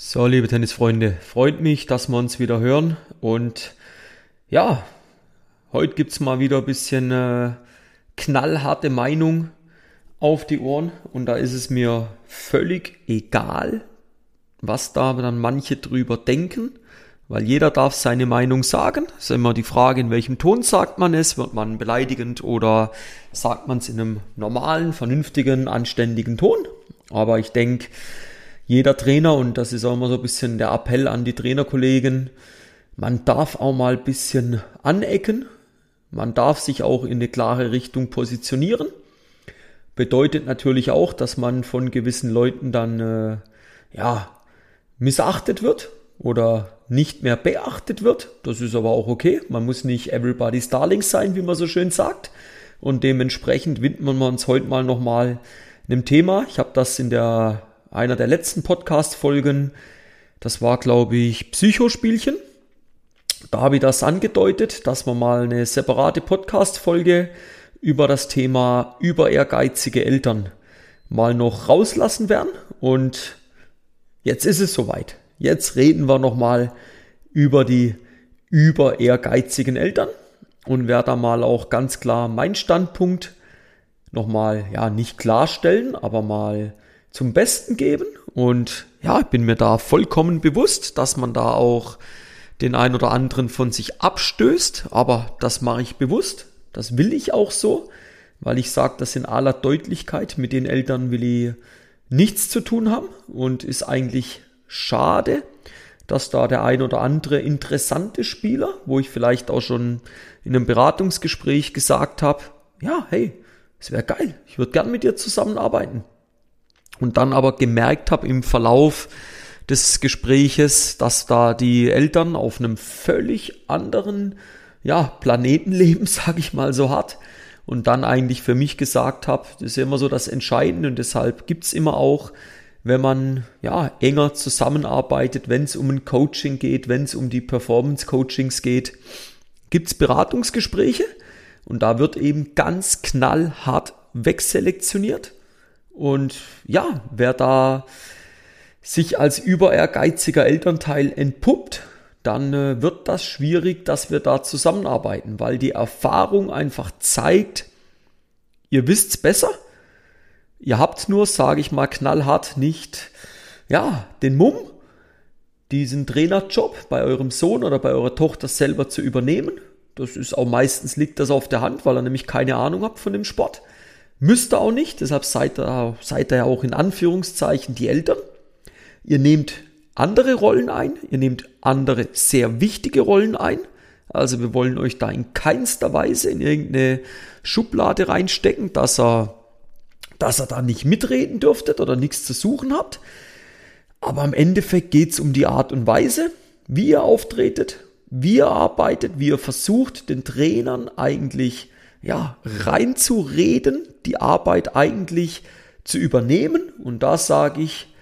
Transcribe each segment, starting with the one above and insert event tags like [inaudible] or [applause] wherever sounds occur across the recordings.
So, liebe Tennisfreunde, freut mich, dass wir uns wieder hören. Und ja, heute gibt's mal wieder ein bisschen äh, knallharte Meinung auf die Ohren. Und da ist es mir völlig egal, was da dann manche drüber denken. Weil jeder darf seine Meinung sagen. Es ist immer die Frage, in welchem Ton sagt man es. Wird man beleidigend oder sagt man es in einem normalen, vernünftigen, anständigen Ton? Aber ich denke, jeder Trainer, und das ist auch immer so ein bisschen der Appell an die Trainerkollegen, man darf auch mal ein bisschen anecken, man darf sich auch in eine klare Richtung positionieren. Bedeutet natürlich auch, dass man von gewissen Leuten dann äh, ja missachtet wird oder nicht mehr beachtet wird. Das ist aber auch okay. Man muss nicht everybody's darling sein, wie man so schön sagt. Und dementsprechend widmen wir uns heute mal nochmal einem Thema. Ich habe das in der einer der letzten Podcast-Folgen. Das war, glaube ich, Psychospielchen. Da habe ich das angedeutet, dass wir mal eine separate Podcast-Folge über das Thema über ehrgeizige Eltern mal noch rauslassen werden. Und jetzt ist es soweit. Jetzt reden wir nochmal über die über ehrgeizigen Eltern und werde da mal auch ganz klar meinen Standpunkt nochmal, ja, nicht klarstellen, aber mal zum Besten geben. Und ja, ich bin mir da vollkommen bewusst, dass man da auch den ein oder anderen von sich abstößt, aber das mache ich bewusst. Das will ich auch so, weil ich sage, das in aller Deutlichkeit, mit den Eltern will ich nichts zu tun haben und ist eigentlich schade, dass da der ein oder andere interessante Spieler, wo ich vielleicht auch schon in einem Beratungsgespräch gesagt habe, ja, hey, es wäre geil, ich würde gern mit dir zusammenarbeiten und dann aber gemerkt habe im Verlauf des Gespräches, dass da die Eltern auf einem völlig anderen ja, Planeten leben, [laughs] sage ich mal so hart. Und dann eigentlich für mich gesagt habe, das ist immer so das Entscheidende und deshalb gibt's immer auch, wenn man ja enger zusammenarbeitet, wenn es um ein Coaching geht, wenn es um die Performance-Coachings geht, gibt's Beratungsgespräche und da wird eben ganz knallhart wegselektioniert. Und ja, wer da sich als über ehrgeiziger Elternteil entpuppt, dann äh, wird das schwierig, dass wir da zusammenarbeiten, weil die Erfahrung einfach zeigt, ihr wisst's besser. Ihr habt nur, sage ich mal knallhart, nicht ja, den Mumm, diesen Trainerjob bei eurem Sohn oder bei eurer Tochter selber zu übernehmen. Das ist auch meistens liegt das auf der Hand, weil ihr nämlich keine Ahnung habt von dem Sport. Müsst ihr auch nicht, deshalb seid ihr, seid ihr ja auch in Anführungszeichen die Eltern. Ihr nehmt andere Rollen ein, ihr nehmt andere sehr wichtige Rollen ein. Also wir wollen euch da in keinster Weise in irgendeine Schublade reinstecken, dass er, dass er da nicht mitreden dürftet oder nichts zu suchen habt. Aber im Endeffekt geht's um die Art und Weise, wie ihr auftretet, wie ihr arbeitet, wie ihr versucht, den Trainern eigentlich ja, reinzureden, die Arbeit eigentlich zu übernehmen. Und da sage ich,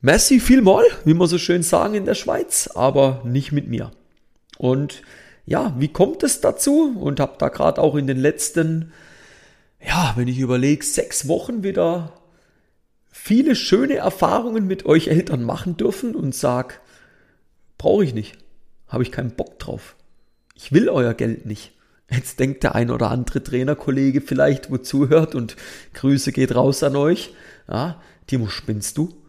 Messi vielmal, wie man so schön sagen in der Schweiz, aber nicht mit mir. Und ja, wie kommt es dazu? Und habe da gerade auch in den letzten, ja, wenn ich überlege, sechs Wochen wieder viele schöne Erfahrungen mit euch Eltern machen dürfen und sag, brauche ich nicht, habe ich keinen Bock drauf. Ich will euer Geld nicht. Jetzt denkt der ein oder andere Trainerkollege vielleicht, wo zuhört und Grüße geht raus an euch. Ja, Timo, spinnst du?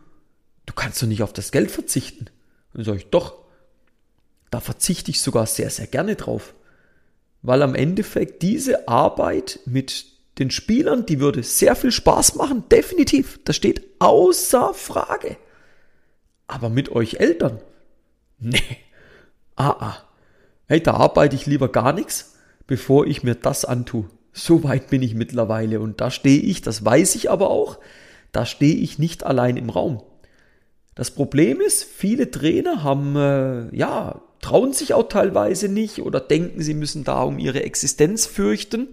Du kannst doch nicht auf das Geld verzichten. Dann sage ich, doch. Da verzichte ich sogar sehr, sehr gerne drauf. Weil am Endeffekt diese Arbeit mit den Spielern, die würde sehr viel Spaß machen, definitiv. Das steht außer Frage. Aber mit euch Eltern? Nee. Ah, ah. Hey, da arbeite ich lieber gar nichts bevor ich mir das antue. So weit bin ich mittlerweile und da stehe ich, das weiß ich aber auch, da stehe ich nicht allein im Raum. Das Problem ist, viele Trainer haben, äh, ja, trauen sich auch teilweise nicht oder denken, sie müssen da um ihre Existenz fürchten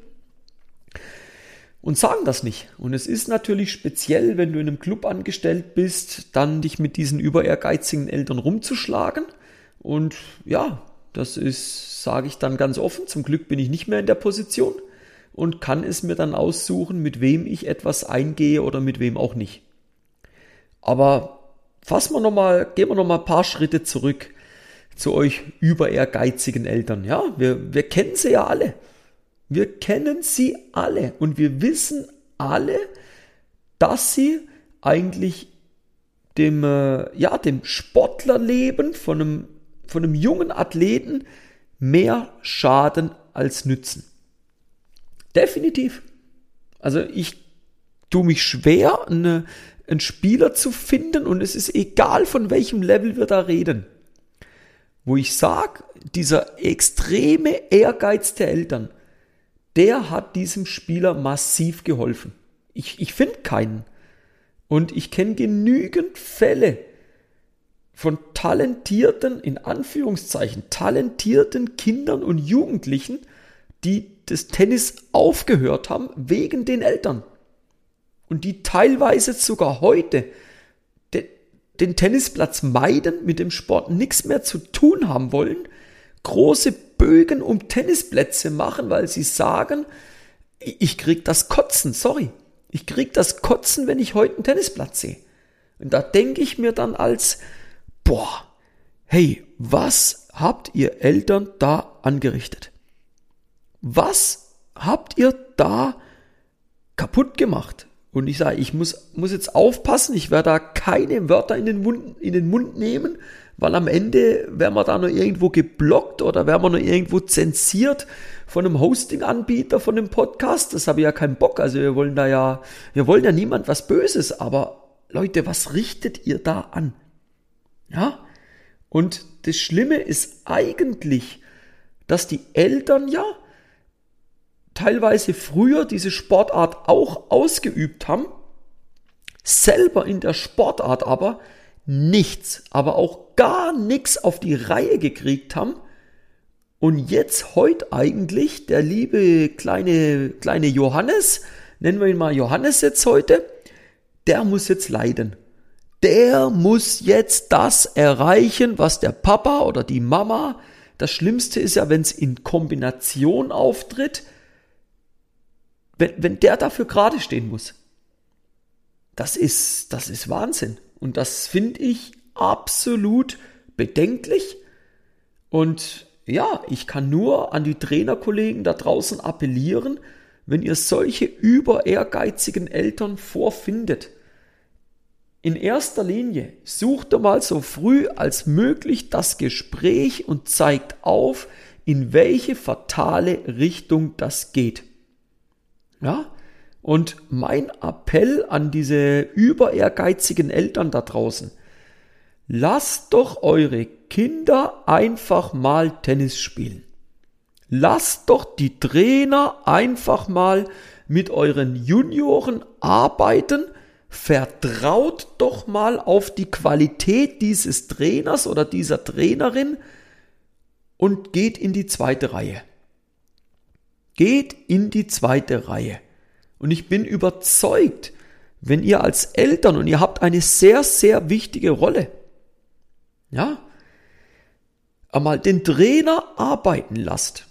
und sagen das nicht. Und es ist natürlich speziell, wenn du in einem Club angestellt bist, dann dich mit diesen über ehrgeizigen Eltern rumzuschlagen. Und ja, das ist, sage ich dann ganz offen, zum Glück bin ich nicht mehr in der Position und kann es mir dann aussuchen, mit wem ich etwas eingehe oder mit wem auch nicht. Aber fassen wir noch mal, gehen wir noch mal ein paar Schritte zurück zu euch über ehrgeizigen Eltern. Ja, wir, wir kennen sie ja alle. Wir kennen sie alle und wir wissen alle, dass sie eigentlich dem, äh, ja, dem Sportlerleben von einem, von einem jungen Athleten mehr schaden als nützen. Definitiv. Also ich tue mich schwer, eine, einen Spieler zu finden und es ist egal, von welchem Level wir da reden. Wo ich sage, dieser extreme Ehrgeiz der Eltern, der hat diesem Spieler massiv geholfen. Ich, ich finde keinen. Und ich kenne genügend Fälle von talentierten, in Anführungszeichen, talentierten Kindern und Jugendlichen, die das Tennis aufgehört haben wegen den Eltern. Und die teilweise sogar heute de, den Tennisplatz meiden, mit dem Sport nichts mehr zu tun haben wollen, große Bögen um Tennisplätze machen, weil sie sagen, ich krieg das Kotzen, sorry. Ich krieg das Kotzen, wenn ich heute einen Tennisplatz sehe. Und da denke ich mir dann als, boah, hey, was habt ihr Eltern da angerichtet? Was habt ihr da kaputt gemacht? Und ich sage, ich muss, muss jetzt aufpassen, ich werde da keine Wörter in den, Mund, in den Mund nehmen, weil am Ende werden wir da noch irgendwo geblockt oder werden wir noch irgendwo zensiert von einem Hosting-Anbieter von dem Podcast. Das habe ich ja keinen Bock. Also wir wollen da ja, wir wollen ja niemand was Böses, aber Leute, was richtet ihr da an? Ja? Und das Schlimme ist eigentlich, dass die Eltern ja teilweise früher diese Sportart auch ausgeübt haben, selber in der Sportart aber nichts, aber auch gar nichts auf die Reihe gekriegt haben und jetzt heute eigentlich der liebe kleine, kleine Johannes, nennen wir ihn mal Johannes jetzt heute, der muss jetzt leiden. Der muss jetzt das erreichen, was der Papa oder die Mama, das Schlimmste ist ja, wenn es in Kombination auftritt, wenn, wenn der dafür gerade stehen muss. Das ist, das ist Wahnsinn. Und das finde ich absolut bedenklich. Und ja, ich kann nur an die Trainerkollegen da draußen appellieren, wenn ihr solche über ehrgeizigen Eltern vorfindet. In erster Linie sucht ihr mal so früh als möglich das Gespräch und zeigt auf, in welche fatale Richtung das geht. Ja, und mein Appell an diese über ehrgeizigen Eltern da draußen, lasst doch eure Kinder einfach mal Tennis spielen. Lasst doch die Trainer einfach mal mit euren Junioren arbeiten. Vertraut doch mal auf die Qualität dieses Trainers oder dieser Trainerin und geht in die zweite Reihe. Geht in die zweite Reihe. Und ich bin überzeugt, wenn ihr als Eltern und ihr habt eine sehr, sehr wichtige Rolle, ja, einmal den Trainer arbeiten lasst,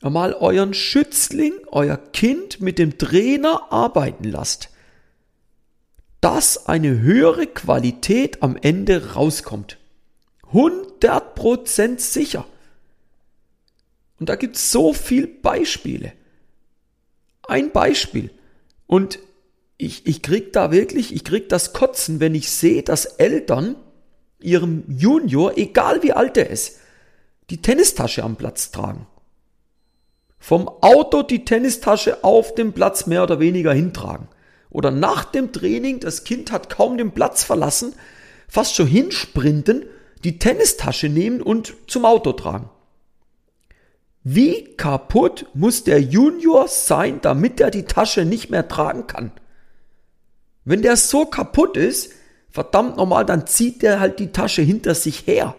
einmal euren Schützling, euer Kind mit dem Trainer arbeiten lasst, dass eine höhere Qualität am Ende rauskommt. 100% sicher. Und da gibt es so viele Beispiele. Ein Beispiel. Und ich, ich krieg da wirklich, ich krieg das Kotzen, wenn ich sehe, dass Eltern ihrem Junior, egal wie alt er ist, die Tennistasche am Platz tragen. Vom Auto die Tennistasche auf dem Platz mehr oder weniger hintragen. Oder nach dem Training, das Kind hat kaum den Platz verlassen, fast schon hinsprinten, die Tennistasche nehmen und zum Auto tragen. Wie kaputt muss der Junior sein, damit er die Tasche nicht mehr tragen kann? Wenn der so kaputt ist, verdammt normal, dann zieht der halt die Tasche hinter sich her.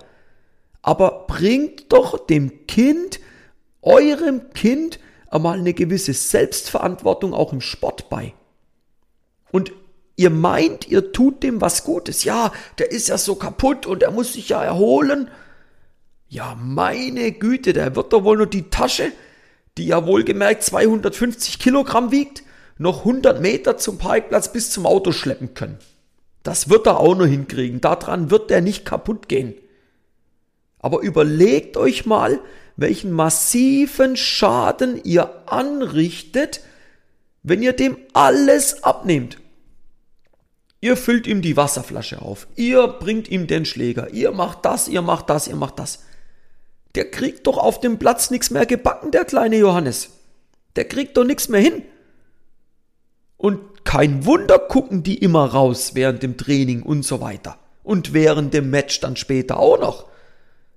Aber bringt doch dem Kind, eurem Kind, einmal eine gewisse Selbstverantwortung auch im Sport bei. Und ihr meint, ihr tut dem was Gutes. Ja, der ist ja so kaputt und er muss sich ja erholen. Ja, meine Güte, der wird doch wohl nur die Tasche, die ja wohlgemerkt 250 Kilogramm wiegt, noch 100 Meter zum Parkplatz bis zum Auto schleppen können. Das wird er auch noch hinkriegen. Daran wird er nicht kaputt gehen. Aber überlegt euch mal, welchen massiven Schaden ihr anrichtet, wenn ihr dem alles abnehmt. Ihr füllt ihm die Wasserflasche auf, ihr bringt ihm den Schläger, ihr macht das, ihr macht das, ihr macht das. Der kriegt doch auf dem Platz nichts mehr gebacken, der kleine Johannes. Der kriegt doch nichts mehr hin. Und kein Wunder gucken die immer raus während dem Training und so weiter. Und während dem Match dann später auch noch.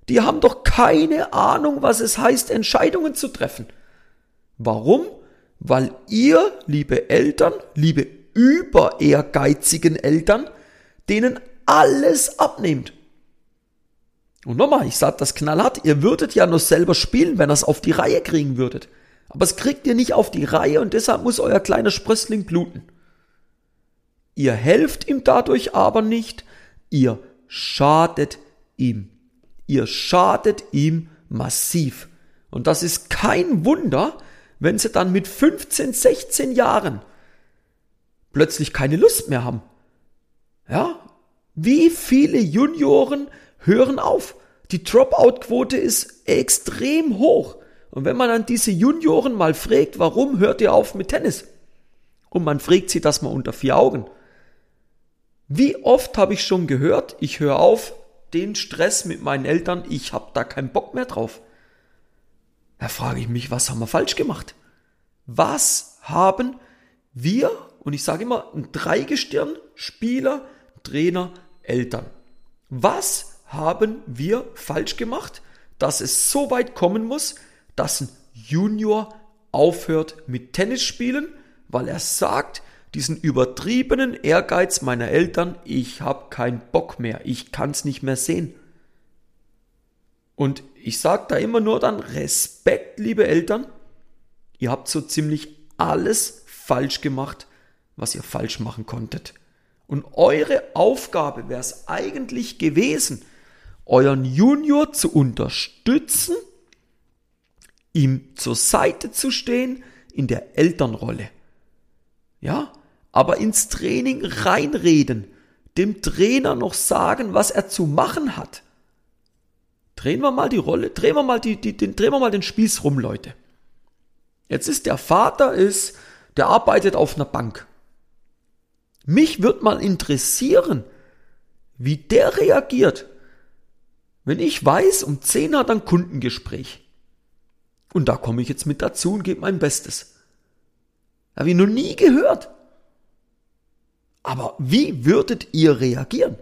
Die haben doch keine Ahnung, was es heißt, Entscheidungen zu treffen. Warum? Weil ihr, liebe Eltern, liebe über ehrgeizigen Eltern, denen alles abnehmt. Und nochmal, ich sage das knallhart, ihr würdet ja nur selber spielen, wenn ihr es auf die Reihe kriegen würdet. Aber es kriegt ihr nicht auf die Reihe und deshalb muss euer kleiner Sprössling bluten. Ihr helft ihm dadurch aber nicht, ihr schadet ihm. Ihr schadet ihm massiv. Und das ist kein Wunder, wenn sie dann mit 15, 16 Jahren plötzlich keine Lust mehr haben. Ja? Wie viele Junioren hören auf? Die Dropout-Quote ist extrem hoch. Und wenn man dann diese Junioren mal fragt, warum hört ihr auf mit Tennis? Und man fragt sie das mal unter vier Augen. Wie oft habe ich schon gehört, ich höre auf, den Stress mit meinen Eltern, ich habe da keinen Bock mehr drauf. Da frage ich mich, was haben wir falsch gemacht? Was haben wir, und ich sage immer, ein Dreigestirn, Spieler, Trainer, Eltern. Was haben wir falsch gemacht, dass es so weit kommen muss, dass ein Junior aufhört mit Tennis spielen, weil er sagt, diesen übertriebenen Ehrgeiz meiner Eltern, ich habe keinen Bock mehr, ich kann es nicht mehr sehen. Und ich sage da immer nur dann Respekt, liebe Eltern, ihr habt so ziemlich alles falsch gemacht, was ihr falsch machen konntet. Und eure Aufgabe wäre es eigentlich gewesen, euren Junior zu unterstützen, ihm zur Seite zu stehen in der Elternrolle. Ja, aber ins Training reinreden, dem Trainer noch sagen, was er zu machen hat. Drehen wir mal die Rolle, drehen wir mal, die, die, den, drehen wir mal den Spieß rum, Leute. Jetzt ist der Vater, ist, der arbeitet auf einer Bank. Mich wird mal interessieren, wie der reagiert, wenn ich weiß, um 10 hat er ein Kundengespräch. Und da komme ich jetzt mit dazu und gebe mein Bestes. Habe ich noch nie gehört. Aber wie würdet ihr reagieren?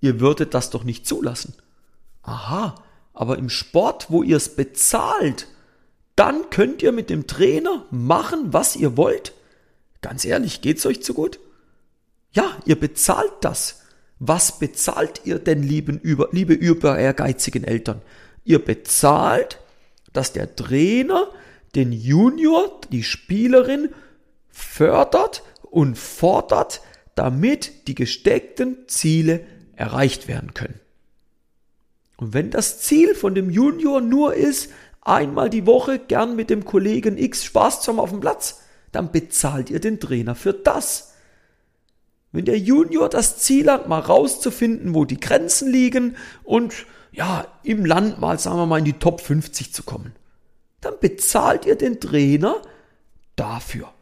Ihr würdet das doch nicht zulassen. Aha, aber im Sport, wo ihr es bezahlt, dann könnt ihr mit dem Trainer machen, was ihr wollt. Ganz ehrlich, geht's euch zu gut? Ja, ihr bezahlt das. Was bezahlt ihr denn, lieben, über, liebe über ehrgeizigen Eltern? Ihr bezahlt, dass der Trainer den Junior, die Spielerin, fördert und fordert, damit die gesteckten Ziele erreicht werden können. Und wenn das Ziel von dem Junior nur ist, einmal die Woche gern mit dem Kollegen X Spaß zu haben auf dem Platz, dann bezahlt ihr den Trainer für das. Wenn der Junior das Ziel hat, mal rauszufinden, wo die Grenzen liegen und ja, im Land mal, sagen wir mal, in die Top 50 zu kommen, dann bezahlt ihr den Trainer dafür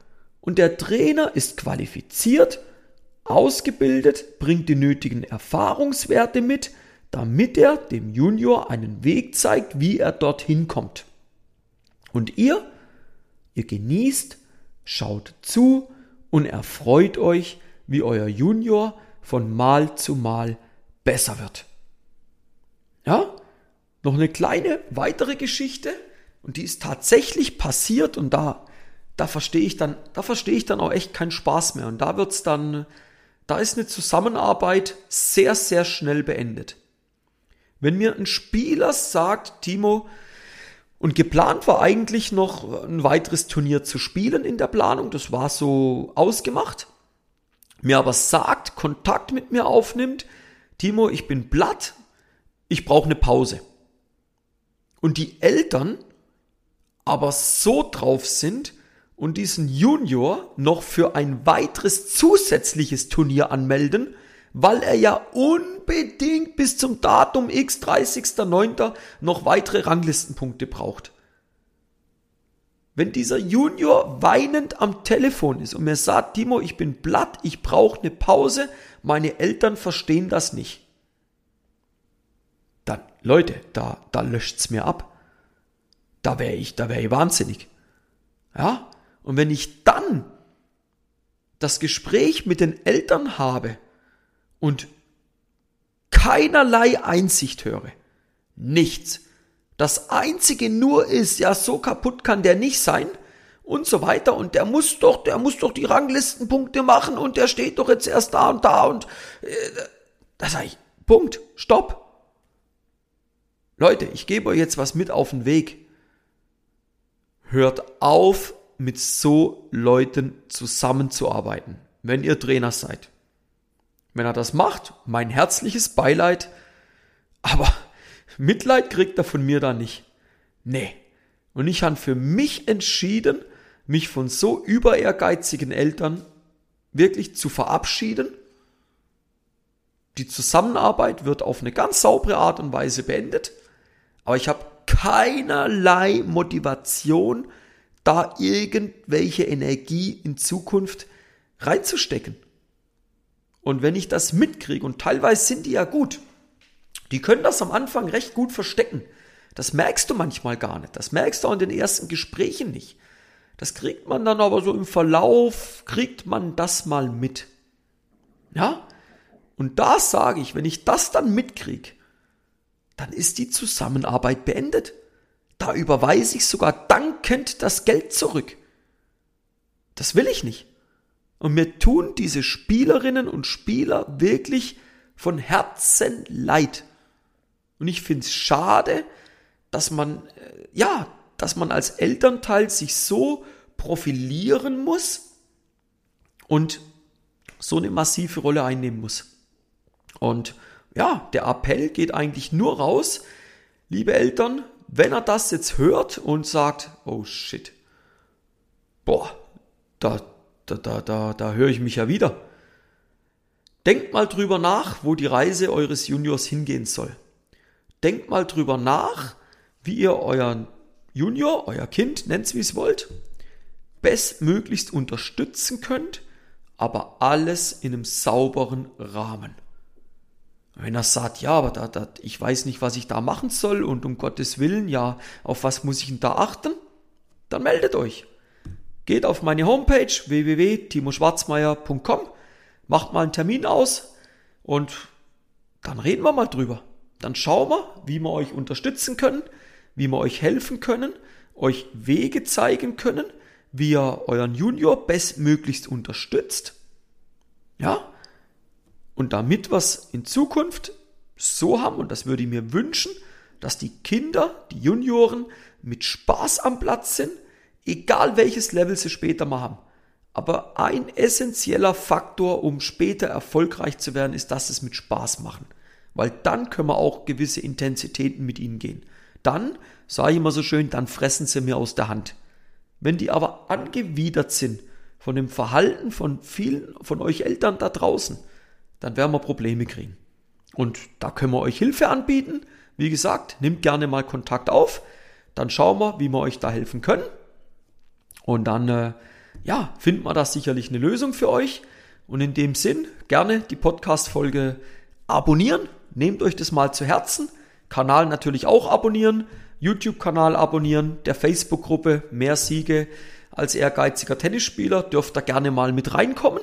und der Trainer ist qualifiziert, ausgebildet, bringt die nötigen Erfahrungswerte mit, damit er dem Junior einen Weg zeigt, wie er dorthin kommt. Und ihr, ihr genießt, schaut zu und erfreut euch, wie euer Junior von Mal zu Mal besser wird. Ja, noch eine kleine weitere Geschichte und die ist tatsächlich passiert und da da verstehe ich dann, da verstehe ich dann auch echt keinen Spaß mehr. Und da wird's dann, da ist eine Zusammenarbeit sehr, sehr schnell beendet. Wenn mir ein Spieler sagt, Timo, und geplant war eigentlich noch ein weiteres Turnier zu spielen in der Planung, das war so ausgemacht, mir aber sagt, Kontakt mit mir aufnimmt, Timo, ich bin platt, ich brauche eine Pause. Und die Eltern aber so drauf sind, und diesen Junior noch für ein weiteres zusätzliches Turnier anmelden, weil er ja unbedingt bis zum Datum X 30.09. noch weitere Ranglistenpunkte braucht. Wenn dieser Junior weinend am Telefon ist und mir sagt, Timo, ich bin platt, ich brauche eine Pause, meine Eltern verstehen das nicht. Dann, Leute, da, da löscht's mir ab. Da wäre ich, da wäre ich wahnsinnig. Ja? Und wenn ich dann das Gespräch mit den Eltern habe und keinerlei Einsicht höre, nichts, das einzige nur ist, ja, so kaputt kann der nicht sein und so weiter und der muss doch, der muss doch die Ranglistenpunkte machen und der steht doch jetzt erst da und da und äh, da sage ich, Punkt, stopp. Leute, ich gebe euch jetzt was mit auf den Weg. Hört auf, mit so Leuten zusammenzuarbeiten, wenn ihr Trainer seid. Wenn er das macht, mein herzliches Beileid, aber Mitleid kriegt er von mir da nicht. Nee. Und ich habe für mich entschieden, mich von so über ehrgeizigen Eltern wirklich zu verabschieden. Die Zusammenarbeit wird auf eine ganz saubere Art und Weise beendet, aber ich habe keinerlei Motivation, da irgendwelche Energie in Zukunft reinzustecken. Und wenn ich das mitkriege, und teilweise sind die ja gut, die können das am Anfang recht gut verstecken. Das merkst du manchmal gar nicht. Das merkst du auch in den ersten Gesprächen nicht. Das kriegt man dann aber so im Verlauf, kriegt man das mal mit. Ja? Und da sage ich, wenn ich das dann mitkriege, dann ist die Zusammenarbeit beendet. Da überweise ich sogar dankend das Geld zurück. Das will ich nicht. Und mir tun diese Spielerinnen und Spieler wirklich von Herzen leid. Und ich finde es schade, dass man, äh, ja, dass man als Elternteil sich so profilieren muss und so eine massive Rolle einnehmen muss. Und ja, der Appell geht eigentlich nur raus, liebe Eltern, wenn er das jetzt hört und sagt, oh shit, boah, da, da, da, da, da höre ich mich ja wieder. Denkt mal drüber nach, wo die Reise eures Juniors hingehen soll. Denkt mal drüber nach, wie ihr euren Junior, euer Kind, nennt's wie es wollt, bestmöglichst unterstützen könnt, aber alles in einem sauberen Rahmen. Wenn er sagt, ja, aber da, da, ich weiß nicht, was ich da machen soll und um Gottes Willen, ja, auf was muss ich denn da achten? Dann meldet euch. Geht auf meine Homepage www.timoschwarzmeier.com, macht mal einen Termin aus und dann reden wir mal drüber. Dann schauen wir, wie wir euch unterstützen können, wie wir euch helfen können, euch Wege zeigen können, wie ihr euren Junior bestmöglichst unterstützt. Ja? Und damit wir es in Zukunft so haben, und das würde ich mir wünschen, dass die Kinder, die Junioren mit Spaß am Platz sind, egal welches Level sie später mal haben. Aber ein essentieller Faktor, um später erfolgreich zu werden, ist, dass es mit Spaß machen. Weil dann können wir auch gewisse Intensitäten mit ihnen gehen. Dann, sage ich immer so schön, dann fressen sie mir aus der Hand. Wenn die aber angewidert sind von dem Verhalten von vielen von euch Eltern da draußen, dann werden wir Probleme kriegen. Und da können wir euch Hilfe anbieten. Wie gesagt, nehmt gerne mal Kontakt auf. Dann schauen wir, wie wir euch da helfen können. Und dann, äh, ja, finden wir da sicherlich eine Lösung für euch. Und in dem Sinn, gerne die Podcast-Folge abonnieren. Nehmt euch das mal zu Herzen. Kanal natürlich auch abonnieren. YouTube-Kanal abonnieren. Der Facebook-Gruppe Mehr Siege als ehrgeiziger Tennisspieler dürft ihr gerne mal mit reinkommen.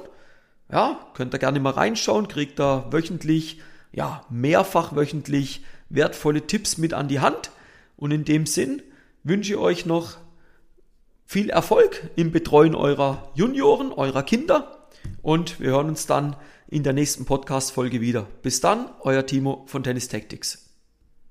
Ja, könnt ihr gerne mal reinschauen, kriegt da wöchentlich, ja, mehrfach wöchentlich wertvolle Tipps mit an die Hand. Und in dem Sinn wünsche ich euch noch viel Erfolg im Betreuen eurer Junioren, eurer Kinder. Und wir hören uns dann in der nächsten Podcast-Folge wieder. Bis dann, euer Timo von Tennis Tactics.